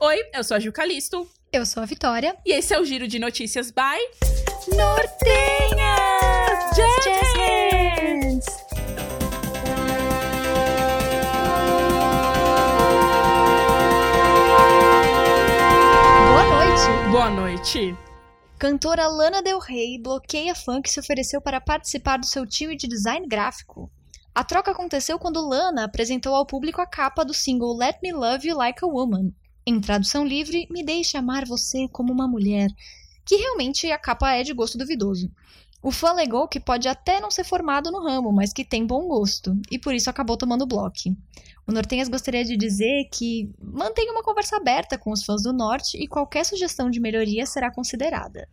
Oi, eu sou a Gil Calisto. Eu sou a Vitória. E esse é o Giro de Notícias by Nortenhas! Jazz Boa noite! Boa noite. Cantora Lana Del Rey bloqueia fã que se ofereceu para participar do seu time de design gráfico. A troca aconteceu quando Lana apresentou ao público a capa do single Let Me Love You Like a Woman. Em tradução livre, Me Deixe Amar Você Como Uma Mulher, que realmente a capa é de gosto duvidoso. O fã alegou que pode até não ser formado no ramo, mas que tem bom gosto, e por isso acabou tomando bloco. O Nortenhas gostaria de dizer que mantém uma conversa aberta com os fãs do Norte e qualquer sugestão de melhoria será considerada.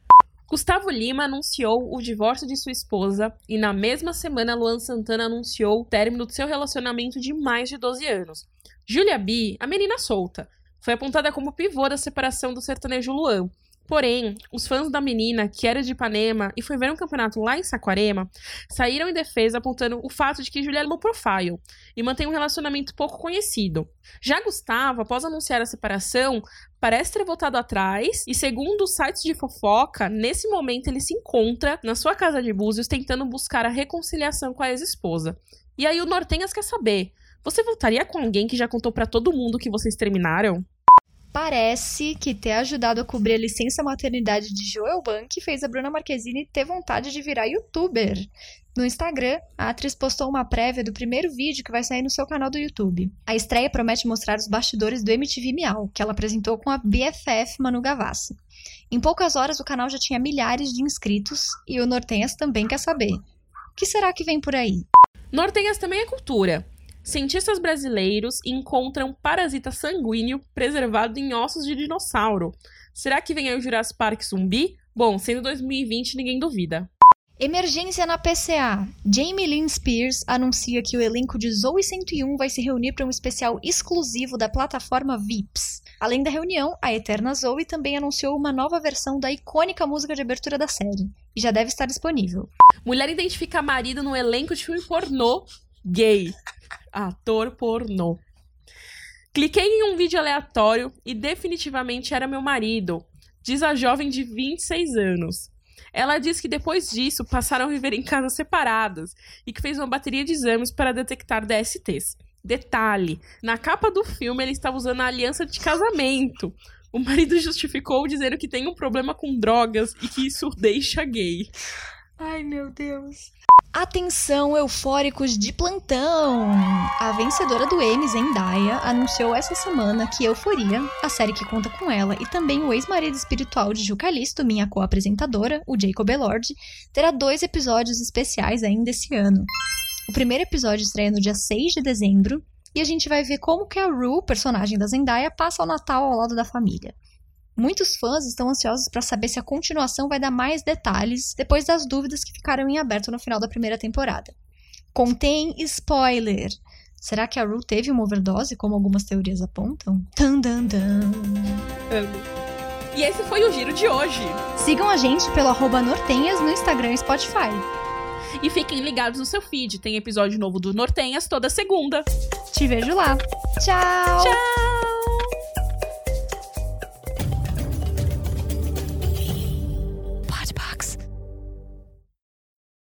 Gustavo Lima anunciou o divórcio de sua esposa e na mesma semana Luan Santana anunciou o término do seu relacionamento de mais de 12 anos. Julia B, a menina solta, foi apontada como pivô da separação do sertanejo Luan. Porém, os fãs da menina, que era de Ipanema e foi ver um campeonato lá em Saquarema, saíram em defesa apontando o fato de que Julia é low profile e mantém um relacionamento pouco conhecido. Já Gustavo, após anunciar a separação, parece ter voltado atrás e, segundo os sites de fofoca, nesse momento ele se encontra na sua casa de Búzios tentando buscar a reconciliação com a ex-esposa. E aí o Nortenhas quer saber: você voltaria com alguém que já contou para todo mundo que vocês terminaram? Parece que ter ajudado a cobrir a licença maternidade de Joel Bank fez a Bruna Marquezine ter vontade de virar youtuber. No Instagram, a atriz postou uma prévia do primeiro vídeo que vai sair no seu canal do YouTube. A estreia promete mostrar os bastidores do MTV Miau, que ela apresentou com a BFF Manu Gavassi. Em poucas horas, o canal já tinha milhares de inscritos e o Nortenhas também quer saber. O que será que vem por aí? Nortenhas também é cultura. Cientistas brasileiros encontram parasita sanguíneo preservado em ossos de dinossauro. Será que vem aí o Jurassic Park zumbi? Bom, sendo 2020, ninguém duvida. Emergência na PCA. Jamie Lynn Spears anuncia que o elenco de Zoe 101 vai se reunir para um especial exclusivo da plataforma VIPs. Além da reunião, a Eterna Zoe também anunciou uma nova versão da icônica música de abertura da série, e já deve estar disponível. Mulher identifica marido no elenco de filme pornô gay. Ator pornô. Cliquei em um vídeo aleatório e definitivamente era meu marido, diz a jovem de 26 anos. Ela diz que depois disso passaram a viver em casas separadas e que fez uma bateria de exames para detectar DSTs. Detalhe: na capa do filme ele estava usando a aliança de casamento. O marido justificou dizendo que tem um problema com drogas e que isso deixa gay. Ai, meu Deus. Atenção, eufóricos de plantão! A vencedora do Emmy, Zendaya, anunciou essa semana que Euforia, a série que conta com ela e também o ex-marido espiritual de Ju Calisto, minha co-apresentadora, o Jacob Elord, terá dois episódios especiais ainda esse ano. O primeiro episódio estreia no dia 6 de dezembro e a gente vai ver como que a Rue, personagem da Zendaya, passa o Natal ao lado da família. Muitos fãs estão ansiosos para saber se a continuação vai dar mais detalhes depois das dúvidas que ficaram em aberto no final da primeira temporada. Contém spoiler. Será que a Rue teve uma overdose, como algumas teorias apontam? Tan, dan, dan. E esse foi o giro de hoje. Sigam a gente pelo arroba Nortenhas no Instagram e Spotify. E fiquem ligados no seu feed. Tem episódio novo do Nortenhas toda segunda. Te vejo lá. Tchau! Tchau!